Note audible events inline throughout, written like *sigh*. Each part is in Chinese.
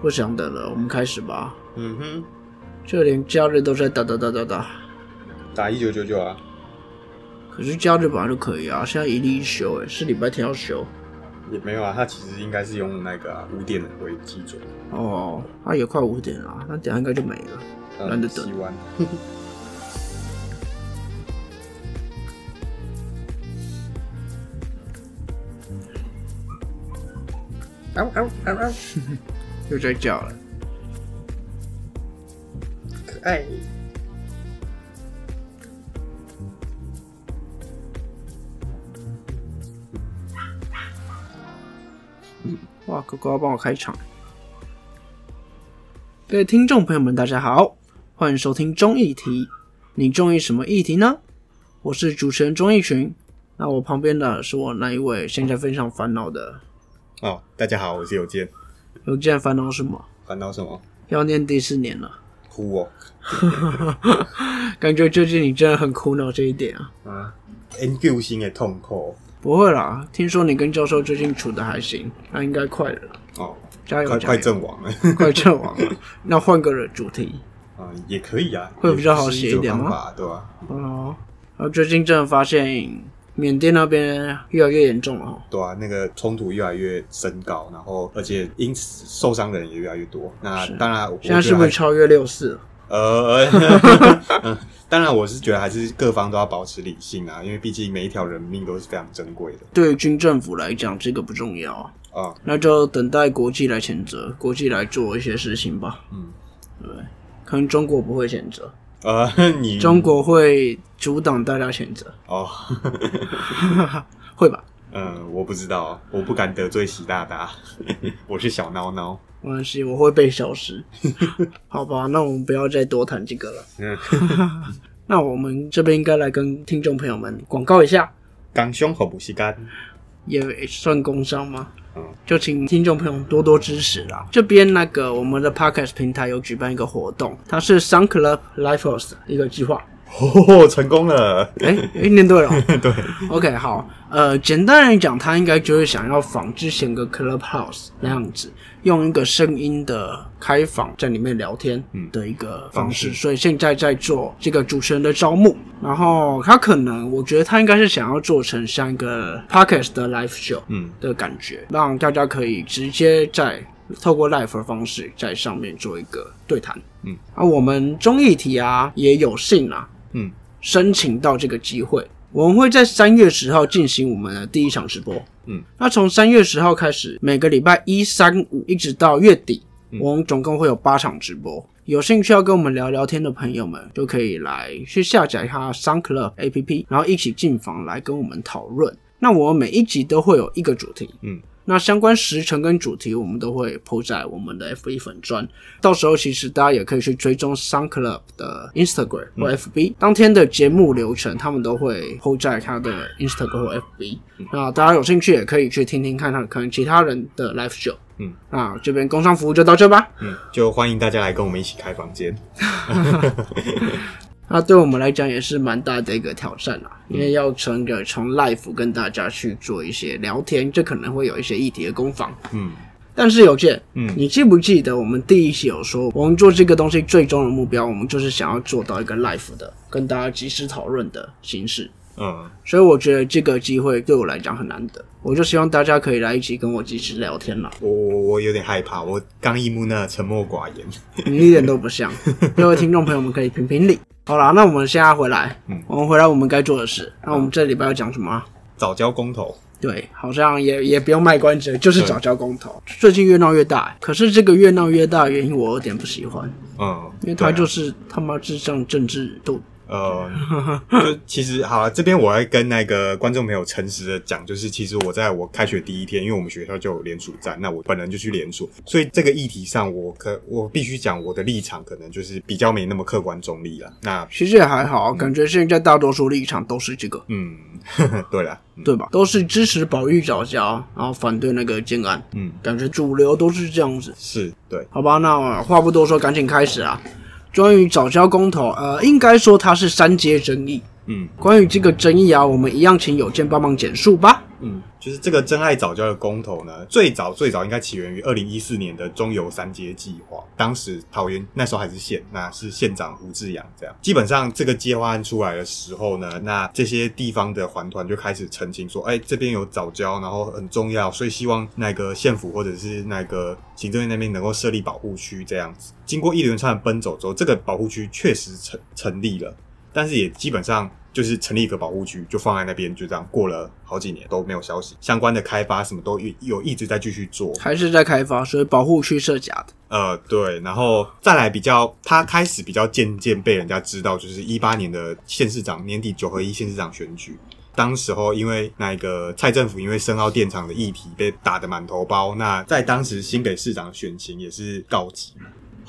不想等了，我们开始吧。嗯哼，就连假日都在打打打打打，打一九九九啊，可是假日本来就可以啊，现在一例一休，哎，是礼拜天要休。也没有啊，他其实应该是用那个啊五、点为基准，哦，那也快五点了，那等下应该就没了。嗯懒得等洗完。*laughs* *laughs* 嗷嗷嗷嗷，又在叫了。可爱。哇，狗狗要帮我开场。各位听众朋友们，大家好，欢迎收听综艺题。你中意什么议题呢？我是主持人钟义群。那我旁边的是我那一位现在非常烦恼的，哦，大家好，我是有健。有件烦恼什么？烦恼什么？要念第四年了，哭哦。*laughs* 感觉最近你真的很苦恼这一点啊。啊，，N Q 型的痛苦。不会啦，听说你跟教授最近处的还行，那应该快了，哦，加油！快快阵亡了。快阵亡了。*laughs* 那换个主题啊，也可以啊，会比较好写一点吗对吧？哦。然后最近真的发现缅甸那边越来越严重了哦。对啊，那个冲突越来越升高，然后而且因此受伤的人也越来越多。那当然，现在是不是超越六四了？呃，嗯 *laughs* 当然我是觉得还是各方都要保持理性啊，因为毕竟每一条人命都是非常珍贵的对于军政府来讲，这个不重要啊，啊。那就等待国际来谴责，国际来做一些事情吧。嗯，对，可能中国不会谴责，呃，你中国会阻挡大家选择，哦，*laughs* 会吧？嗯，我不知道，我不敢得罪习大大，*laughs* 我是小孬孬。没关系，我会被消失。*laughs* 好吧，那我们不要再多谈这个了。嗯，那我们这边应该来跟听众朋友们广告一下，刚胸和补习干，也算工伤吗？就请听众朋友多多支持啦。这边那个我们的 podcast 平台有举办一个活动，它是 Sun Club Lifehouse 一个计划。哦，成功了。*laughs* 哎、哎，念 *laughs* 对了哦。对，OK，好，呃，简单来讲，他应该就是想要仿之前个 Clubhouse 那样子，用一个声音的开房在里面聊天的一个方式，方式所以现在在做这个主持人的招募。然后他可能，我觉得他应该是想要做成像一个 Podcast 的 Live Show 嗯的感觉，让大家可以直接在透过 Live 的方式在上面做一个对谈。嗯，啊，我们综艺体啊也有幸啊，嗯，申请到这个机会，我们会在三月十号进行我们的第一场直播。嗯，那从三月十号开始，每个礼拜一、三、五一直到月底，我们总共会有八场直播。有兴趣要跟我们聊聊天的朋友们，就可以来去下载一下 Sun Club APP，然后一起进房来跟我们讨论。那我们每一集都会有一个主题，嗯，那相关时程跟主题，我们都会 po 在我们的 FB 粉砖。到时候其实大家也可以去追踪 Sun Club 的 Instagram 或 FB，、当天的节目流程他们都会 po 在他的 Instagram 或 FB。那大家有兴趣也可以去听听看看，可能其他人的 live show。嗯，那这边工商服务就到这吧。嗯，就欢迎大家来跟我们一起开房间。*laughs* 那对我们来讲也是蛮大的一个挑战啦，因为要从个从 live 跟大家去做一些聊天，这可能会有一些议题的攻防。嗯但是有件，嗯你记不记得我们第一期有说，我们做这个东西最终的目标，我们就是想要做到一个 live 的，跟大家及时讨论的形式。嗯，所以我觉得这个机会对我来讲很难得，我就希望大家可以来一起跟我及时聊天啦。我我我有点害怕，我刚一木那沉默寡言。你一点都不像，各位听众朋友们可以评评理。好啦，那我们现在回来，嗯我们回来我们该做的事。那我们这礼拜要讲什么啊？早教公投，对，好像也也不用卖关子，就是早教公投。最近越闹越大，可是这个越闹越大的原因我有点不喜欢，嗯，因为它对啊就是他妈智障政治斗。呃，就其实好、了，这边我要跟那个观众朋友诚实的讲，就是其实我在我开学第一天，因为我们学校就有联署站，那我本人就去联署，所以这个议题上我可我必须讲我的立场，可能就是比较没那么客观中立了。那其实也还好，感觉现在大多数立场都是这个，*laughs* 嗯，呵呵对了，对吧？都是支持保育早教，然后反对那个建安，嗯，感觉主流都是这样子。是对，好吧，那话不多说，赶紧开始啊！关于早教公投，呃，应该说它是三阶争议。嗯，关于这个争议啊，我们一样请有健帮忙简述吧。嗯，就是这个真爱早教的公投呢，最早最早应该起源于二零一四年的中油三阶计划。当时桃园那时候还是县，那是县长吴志阳这样。基本上这个计划案出来的时候呢，那这些地方的环团就开始澄清说，哎，这边有早教，然后很重要，所以希望那个县府或者是那个行政院那边能够设立保护区这样子。经过一连串的奔走之后，这个保护区确实成成立了，但是也基本上。就是成立一个保护区，就放在那边，就这样过了好几年都没有消息。相关的开发什么都有有一直在继续做，还是在开发，所以保护区设假的。呃，对，然后再来比较，他开始比较渐渐被人家知道，就是一八年的县市长年底九合一县市长选举，当时候因为那个蔡政府因为深澳电厂的议题被打得满头包，那在当时新北市长选情也是告急。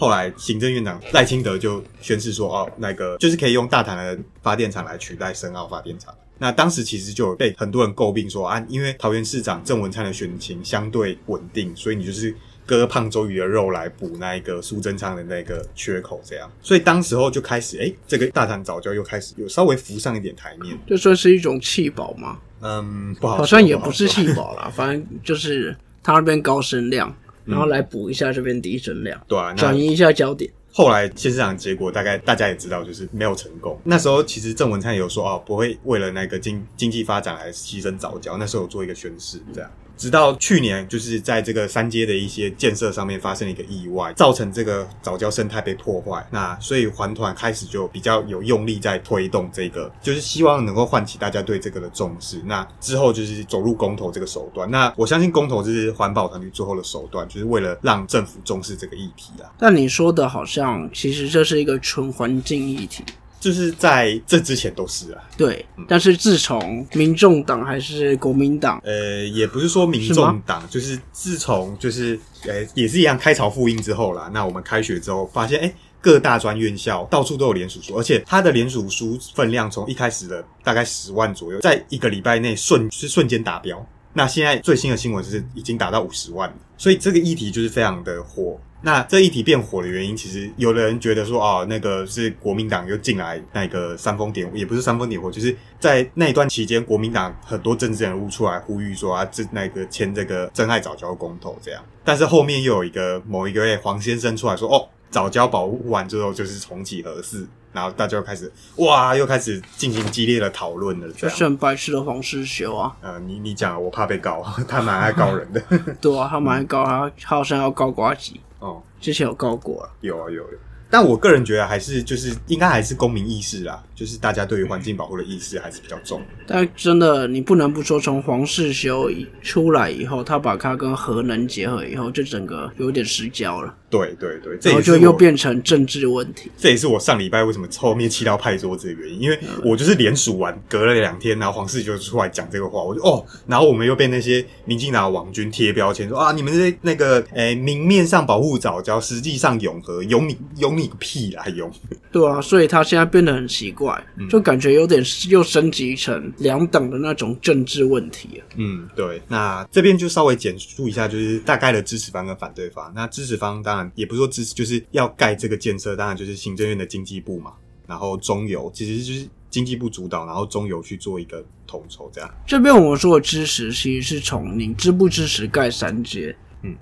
后来，行政院长赖清德就宣誓说：“哦，那个就是可以用大潭的发电厂来取代深澳发电厂。”那当时其实就有被很多人诟病说：“啊，因为桃园市长郑文灿的选情相对稳定，所以你就是割胖周瑜的肉来补那一个苏贞昌的那个缺口，这样。”所以当时候就开始，哎，这个大潭早教又开始有稍微浮上一点台面，就算是一种气保吗？嗯，不好，好像也不是气保啦，反正就是他那边高声量。然后来补一下这边低声量，对啊，转移一下焦点。后来现市长结果大概大家也知道，就是没有成功。那时候其实郑文灿有说哦，不会为了那个经经济发展来牺牲早教。那时候有做一个宣誓，这样。直到去年，就是在这个三阶的一些建设上面发生了一个意外，造成这个早教生态被破坏。那所以环团开始就比较有用力在推动这个，就是希望能够唤起大家对这个的重视。那之后就是走入公投这个手段。那我相信公投就是环保团体最后的手段，就是为了让政府重视这个议题啊。但你说的好像其实这是一个纯环境议题。就是在这之前都是啊，对。但是自从民众党还是国民党，呃，也不是说民众党，就是自从就是呃也是一样开朝复印之后啦。那我们开学之后发现，哎，各大专院校到处都有联署书，而且它的联署书分量从一开始的大概十万左右，在一个礼拜内瞬是瞬间达标。那现在最新的新闻是已经达到五十万了，所以这个议题就是非常的火。那这一题变火的原因，其实有的人觉得说，哦，那个是国民党又进来那个煽风点火，也不是煽风点火，就是在那一段期间，国民党很多政治人物出来呼吁说啊，这那个签这个真爱早教公投这样。但是后面又有一个某一个月黄先生出来说，哦，早教保护完之后就是重启核四，然后大家又开始哇，又开始进行激烈的讨论了。就是很白痴的黄世修啊。呃，你你讲，我怕被告，*laughs* 他蛮爱告人的。*laughs* 对啊，他蛮爱告，他他好像要告瓜吉。哦，之前有告过了，有啊有有，但我个人觉得还是就是应该还是公民意识啦。就是大家对于环境保护的意识还是比较重，但真的你不能不说，从黄世修出来以后，他把它跟核能结合以后，就整个有点失焦了。对对对，然后就又变成政治问题。这也是我上礼拜为什么后面气到派桌子的原因，因为我就是连署完隔了两天，然后黄世修出来讲这个话，我就哦，然后我们又被那些民进党网军贴标签说啊，你们这那个诶明面上保护早教，实际上永和有你有你个屁啦，永。对啊，所以他现在变得很奇怪。就感觉有点又升级成两党的那种政治问题嗯，对。那这边就稍微简述一下，就是大概的支持方跟反对方。那支持方当然也不是说支持，就是要盖这个建设，当然就是行政院的经济部嘛。然后中油其实就是经济部主导，然后中油去做一个统筹这样。这边我们说的支持，其实是从你支不支持盖三阶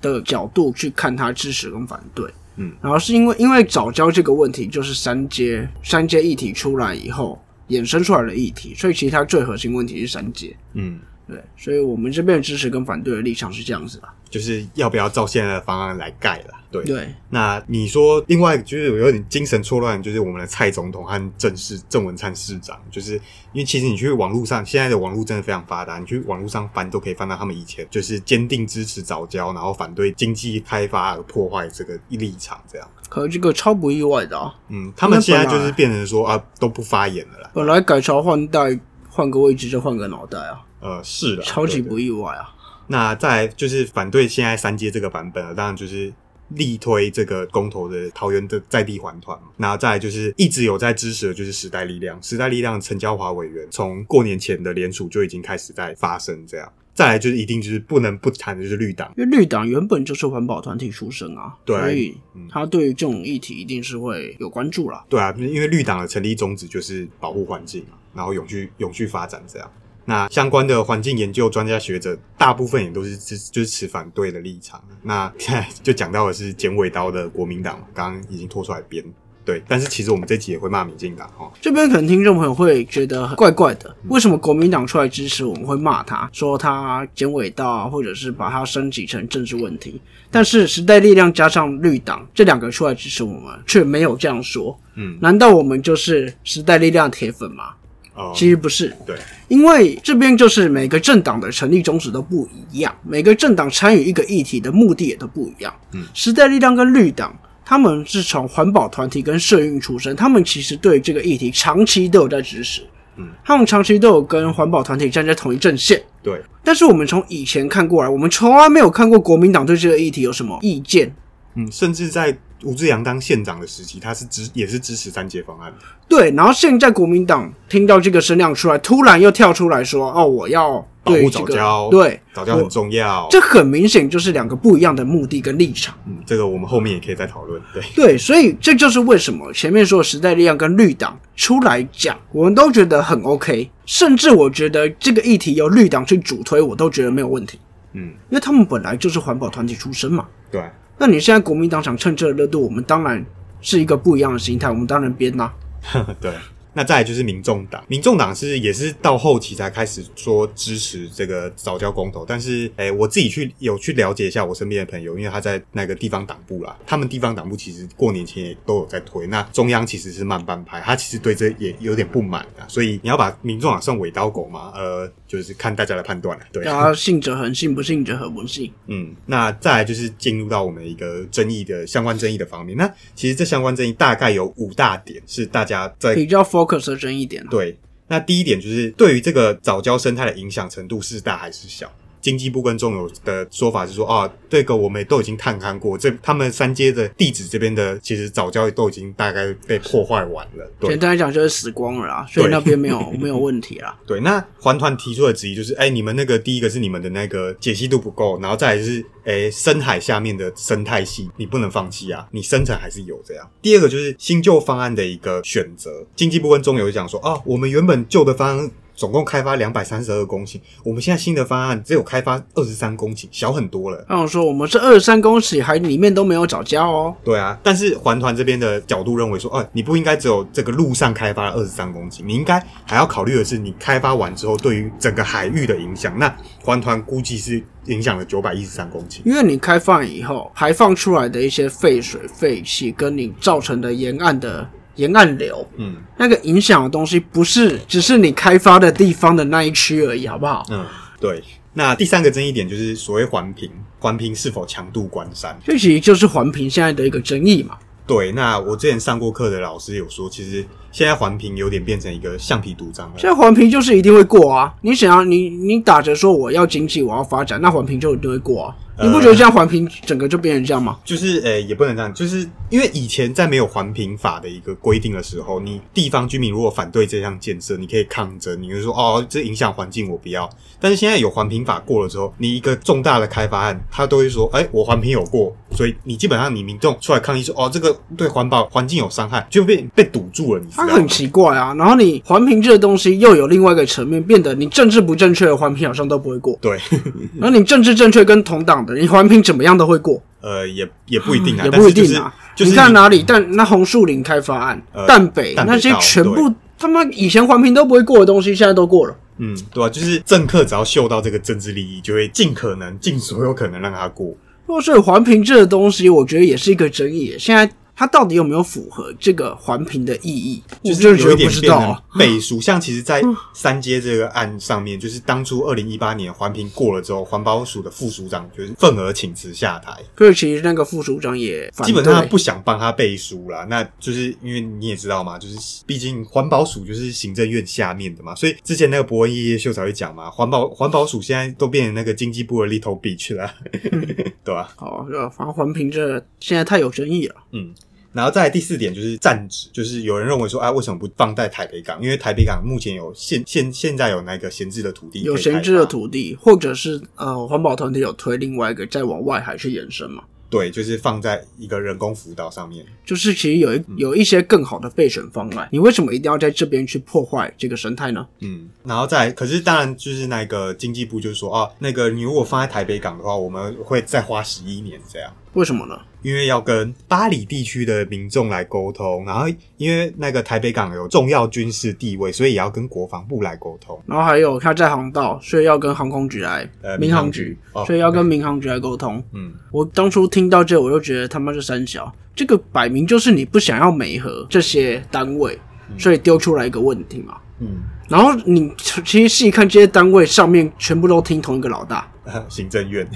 的角度去看他支持跟反对。嗯，然后是因为因为早教这个问题，就是三阶三阶议题出来以后衍生出来的议题，所以其实它最核心问题是三阶。嗯，对，所以我们这边的支持跟反对的立场是这样子吧。就是要不要照现在的方案来盖了？对对。那你说另外就是有点精神错乱，就是我们的蔡总统和郑市郑文灿市长，就是因为其实你去网络上，现在的网络真的非常发达，你去网络上翻都可以翻到他们以前就是坚定支持早教，然后反对经济开发而破坏这个立场这样。可这个超不意外的啊。嗯，他们现在就是变成说啊都不发言了啦。本来改朝换代，换个位置就换个脑袋啊。呃，是的，超级不意外啊。那再就是反对现在三阶这个版本啊，当然就是力推这个公投的桃园的在地环团嘛。那再就是一直有在支持的就是时代力量，时代力量陈娇华委员从过年前的联署就已经开始在发生这样。再来就是一定就是不能不谈的就是绿党，因为绿党原本就是环保团体出身啊，对，所以他对于这种议题一定是会有关注啦。对啊，因为绿党的成立宗旨就是保护环境嘛，然后永续永续发展这样。那相关的环境研究专家学者，大部分也都是支就是持反对的立场。那现在就讲到的是剪尾刀的国民党嘛，刚刚已经拖出来编。对，但是其实我们这集也会骂民进党哈。这边可能听众朋友会觉得怪怪的，为什么国民党出来支持我们会骂他，说他剪尾刀啊，或者是把它升级成政治问题？但是时代力量加上绿党这两个出来支持我们，却没有这样说。嗯，难道我们就是时代力量铁粉吗？哦，其实不是，对，因为这边就是每个政党的成立宗旨都不一样，每个政党参与一个议题的目的也都不一样。嗯，时代力量跟绿党。他们是从环保团体跟社运出身，他们其实对这个议题长期都有在支持，嗯，他们长期都有跟环保团体站在同一阵线。对，但是我们从以前看过来，我们从来没有看过国民党对这个议题有什么意见。嗯，甚至在吴志阳当县长的时期，他是支也是支持三阶方案的。对，然后现在国民党听到这个声量出来，突然又跳出来说：“哦，我要保护早教，对早教很重要。这很明显就是两个不一样的目的跟立场。嗯，这个我们后面也可以再讨论。对，对，所以这就是为什么前面说时代力量跟绿党出来讲，我们都觉得很 OK，甚至我觉得这个议题由绿党去主推，我都觉得没有问题，嗯，因为他们本来就是环保团体出身嘛。对，那你现在国民党想趁这个热度，我们当然是一个不一样的心态，我们当然编呐、*laughs* 对。那再来就是民众党，民众党是也是到后期才开始说支持这个早教公投，但是诶、我自己去有去了解一下我身边的朋友，因为他在那个地方党部啦，他们地方党部其实过年前也都有在推，那中央其实是慢半拍，他其实对这也有点不满啊，所以你要把民众党算尾刀狗嘛，呃，就是看大家的判断了，对。信者恒信，不信者恒不信。嗯，那再来就是进入到我们一个争议的相关争议的方面。那其实这相关争议大概有五大点是大家在比较 focus 的争议点、对。那第一点就是对于这个早教生态的影响程度是大还是小？经济部跟中油的说法是说，啊，这个我们都已经探勘过，这他们三阶的地址这边的其实早教都已经大概被破坏完了。对简单来讲就是死光了啦，所以那边没有 *laughs* 没有问题啦。对，那环团提出的质疑就是，哎、你们那个第一个是你们的那个解析度不够，然后再来就是，哎、深海下面的生态系你不能放弃啊，你深层还是有这样。第二个就是新旧方案的一个选择，经济部跟中油讲说，啊，我们原本旧的方案。总共开发两百三十二公顷，我们现在新的方案只有开发二十三公顷，小很多了。那我说我们这二十三公顷还里面都没有找家哦。对啊，但是环团这边的角度认为说，哦、你不应该只有这个路上开发了二十三公顷，你应该还要考虑的是你开发完之后对于整个海域的影响。那环团估计是影响了九百一十三公顷。因为你开放以后排放出来的一些废水、废气，跟你造成的沿岸的沿岸流，嗯那个影响的东西，不是只是你开发的地方的那一区而已，好不好？嗯，对。那第三个争议点就是所谓环评，环评是否强度关山？这其实就是环评现在的一个争议嘛。对，那我之前上过课的老师有说，其实现在环评有点变成一个橡皮图章了。现在环评就是一定会过啊！你想要你你打着说我要经济，我要发展，那环评就一定会过啊！你不觉得这样环评整个就变成这样吗？就是呃、也不能这样，就是因为以前在没有环评法的一个规定的时候，你地方居民如果反对这项建设，你可以抗争，你就说哦，这影响环境，我不要。但是现在有环评法过了之后，你一个重大的开发案，他都会说，哎、我环评有过，所以你基本上你民众出来抗议说，哦，这个对环保环境有伤害，就被被堵住了，你它很？奇怪啊！然后你环评这个东西又有另外一个层面，变得你政治不正确的环评好像都不会过，对，*laughs* 然后你政治正确跟同党的，你环评怎么样都会过，呃，也也不一定啊，也不一定啊。就是你看哪里？但那红树林开发案、呃淡北那些全部他妈以前环评都不会过的东西，现在都过了。嗯，对啊，就是政客只要嗅到这个政治利益，就会尽可能、尽所有可能让他过。哦，所以环评这个东西，我觉得也是一个争议。现在它到底有没有符合这个环评的意义？我就是有一点变不知道啊。成背书。*laughs* 像其实，在三阶这个案上面，就是当初二零一八年环评过了之后，环保署的副署长就是愤而请辞下台，可是其实那个副署长也基本上不想帮他背书啦。那就是因为你也知道嘛，就是毕竟环保署就是行政院下面的嘛，所以之前那个伯恩夜夜秀才会讲嘛，环保环保署现在都变成那个经济部的 Little Beach 了，*laughs* 对吧、好，就反正环评这现在太有争议了。嗯，然后再来第四点就是站址，就是有人认为说，啊，为什么不放在台北港？因为台北港目前有现现现在有那个闲置的土地，有闲置的，土地，或者是呃环保团体有推另外一个再往外海去延伸嘛？对，就是放在一个人工辅导上面。就是其实有一有一些更好的备选方案，你为什么一定要在这边去破坏这个生态呢？嗯，然后再，可是当然就是那个经济部就是说，啊，那个你如果放在台北港的话，我们会再花十一年这样。为什么呢？因为要跟巴黎地区的民众来沟通，然后因为那个台北港有重要军事地位，所以也要跟国防部来沟通。然后还有它在航道，所以要跟航空局来，呃民航局哦所以要跟民航局来沟通。嗯，我当初听到这，我就觉得他妈是三小，这个摆明就是你不想要美和这些单位，所以丢出来一个问题嘛。嗯，然后你其实细看这些单位上面全部都听同一个老大，*laughs* 行政院，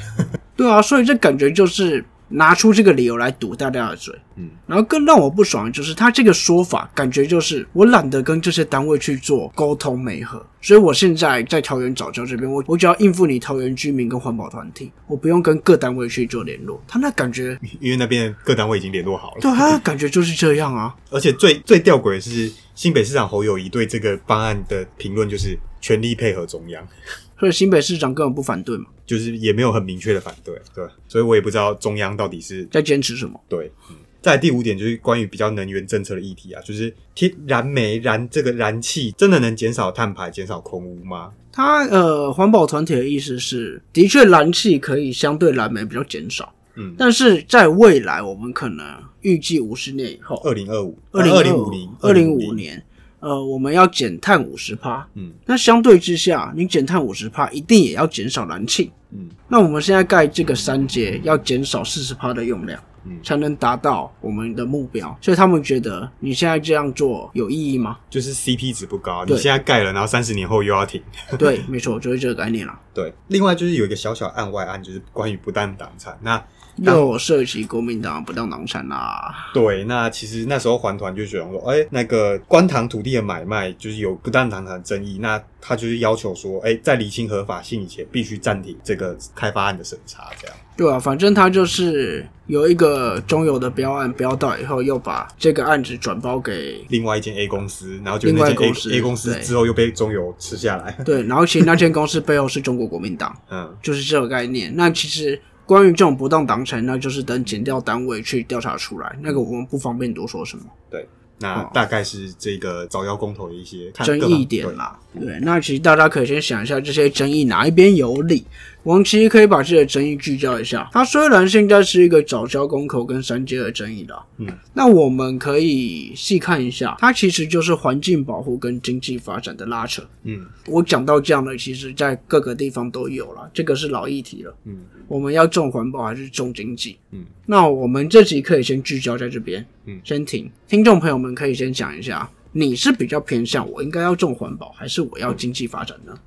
对啊，所以这感觉就是拿出这个理由来堵大家的嘴。嗯，然后更让我不爽的就是他这个说法，感觉就是我懒得跟这些单位去做沟通媒合，所以我现在在桃园早教这边，我我只要应付你桃园居民跟环保团体，我不用跟各单位去做联络。他那感觉，*laughs* 因为那边各单位已经联络好了。对啊他的感觉就是这样啊。*laughs* 而且最最吊诡的是，新北市长侯友谊对这个方案的评论就是全力配合中央，*laughs* 所以新北市长根本不反对嘛，就是也没有很明确的反对，对，所以我也不知道中央到底是在坚持什么。对。嗯再第五点就是关于比较能源政策的议题啊，就是天燃煤燃这个燃气真的能减少碳排、减少空污吗？他呃，环保团体的意思是，的确燃气可以相对燃煤比较减少，嗯，但是在未来我们可能预计五十年以后，二零二五、二零二零五零、二零五，年，呃，我们要减碳五十帕。嗯那相对之下，你减碳五十帕，一定也要减少燃气。嗯那我们现在盖这个三节，要减少四十帕的用量，嗯才能达到我们的目标。所以他们觉得你现在这样做有意义吗？就是 CP 值不高，你现在盖了，然后三十年后又要停。*laughs* 对，没错，就是这个概念啦。对，另外就是有一个小小案外案，就是关于不当党产。那又涉及国民党不当党产啦。对，那其实那时候环团就觉得说，哎、那个官塘土地的买卖就是有不当党产的争议，那他就是要求说，哎、在理清合法性以前，必须暂停这个开发案的审查，这样。对啊，反正他就是有一个中油的标案标到以后，又把这个案子转包给另外一间 A 公司，然后就另那间外公司 A A 公司之后又被中油吃下来。对，然后其实那间公司背后是中国国民党，*laughs* 嗯，就是这个概念。那其实关于这种不当党产，那就是等检调单位去调查出来，那个我们不方便多说什么对，那大概是这个早教公投的一些看争议点啦。对，那其实大家可以先想一下这些争议哪一边有理。我们其实可以把这些争议聚焦一下。它虽然现在是一个早教公口跟三阶的争议啦，嗯，那我们可以细看一下，它其实就是环境保护跟经济发展的拉扯。嗯我讲到这样的，其实在各个地方都有了，这个是老议题了。嗯我们要重环保还是重经济？嗯，那我们这集可以先聚焦在这边，嗯先停。听众朋友们可以先讲一下，你是比较偏向我应该要重环保，还是我要经济发展呢？嗯，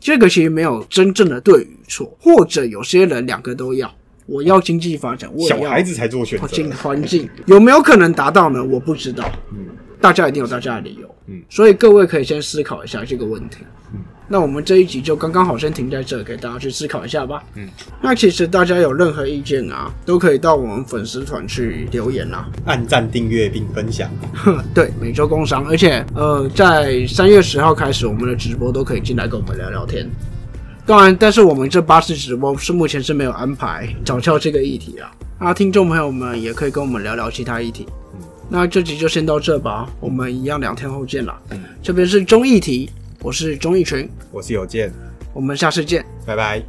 这个其实没有真正的对与错，或者有些人两个都要，我要经济发展，我也要小孩子才做选择环。境环境有没有可能达到呢？我不知道。嗯大家一定有大家的理由，嗯，所以各位可以先思考一下这个问题，嗯，那我们这一集就刚刚好先停在这，给大家去思考一下吧，嗯，那其实大家有任何意见啊，都可以到我们粉丝团去留言啦，按赞、订阅并分享。*laughs* 对，每周工商，而且呃，在三月十号开始，我们的直播都可以进来跟我们聊聊天。当然，但是我们这八次直播是目前是没有安排早教这个议题啊。那听众朋友们也可以跟我们聊聊其他议题。嗯那这集就先到这吧，我们一样两天后见啦。嗯这边是中议题，我是钟义群，我是有健，我们下次见。拜拜。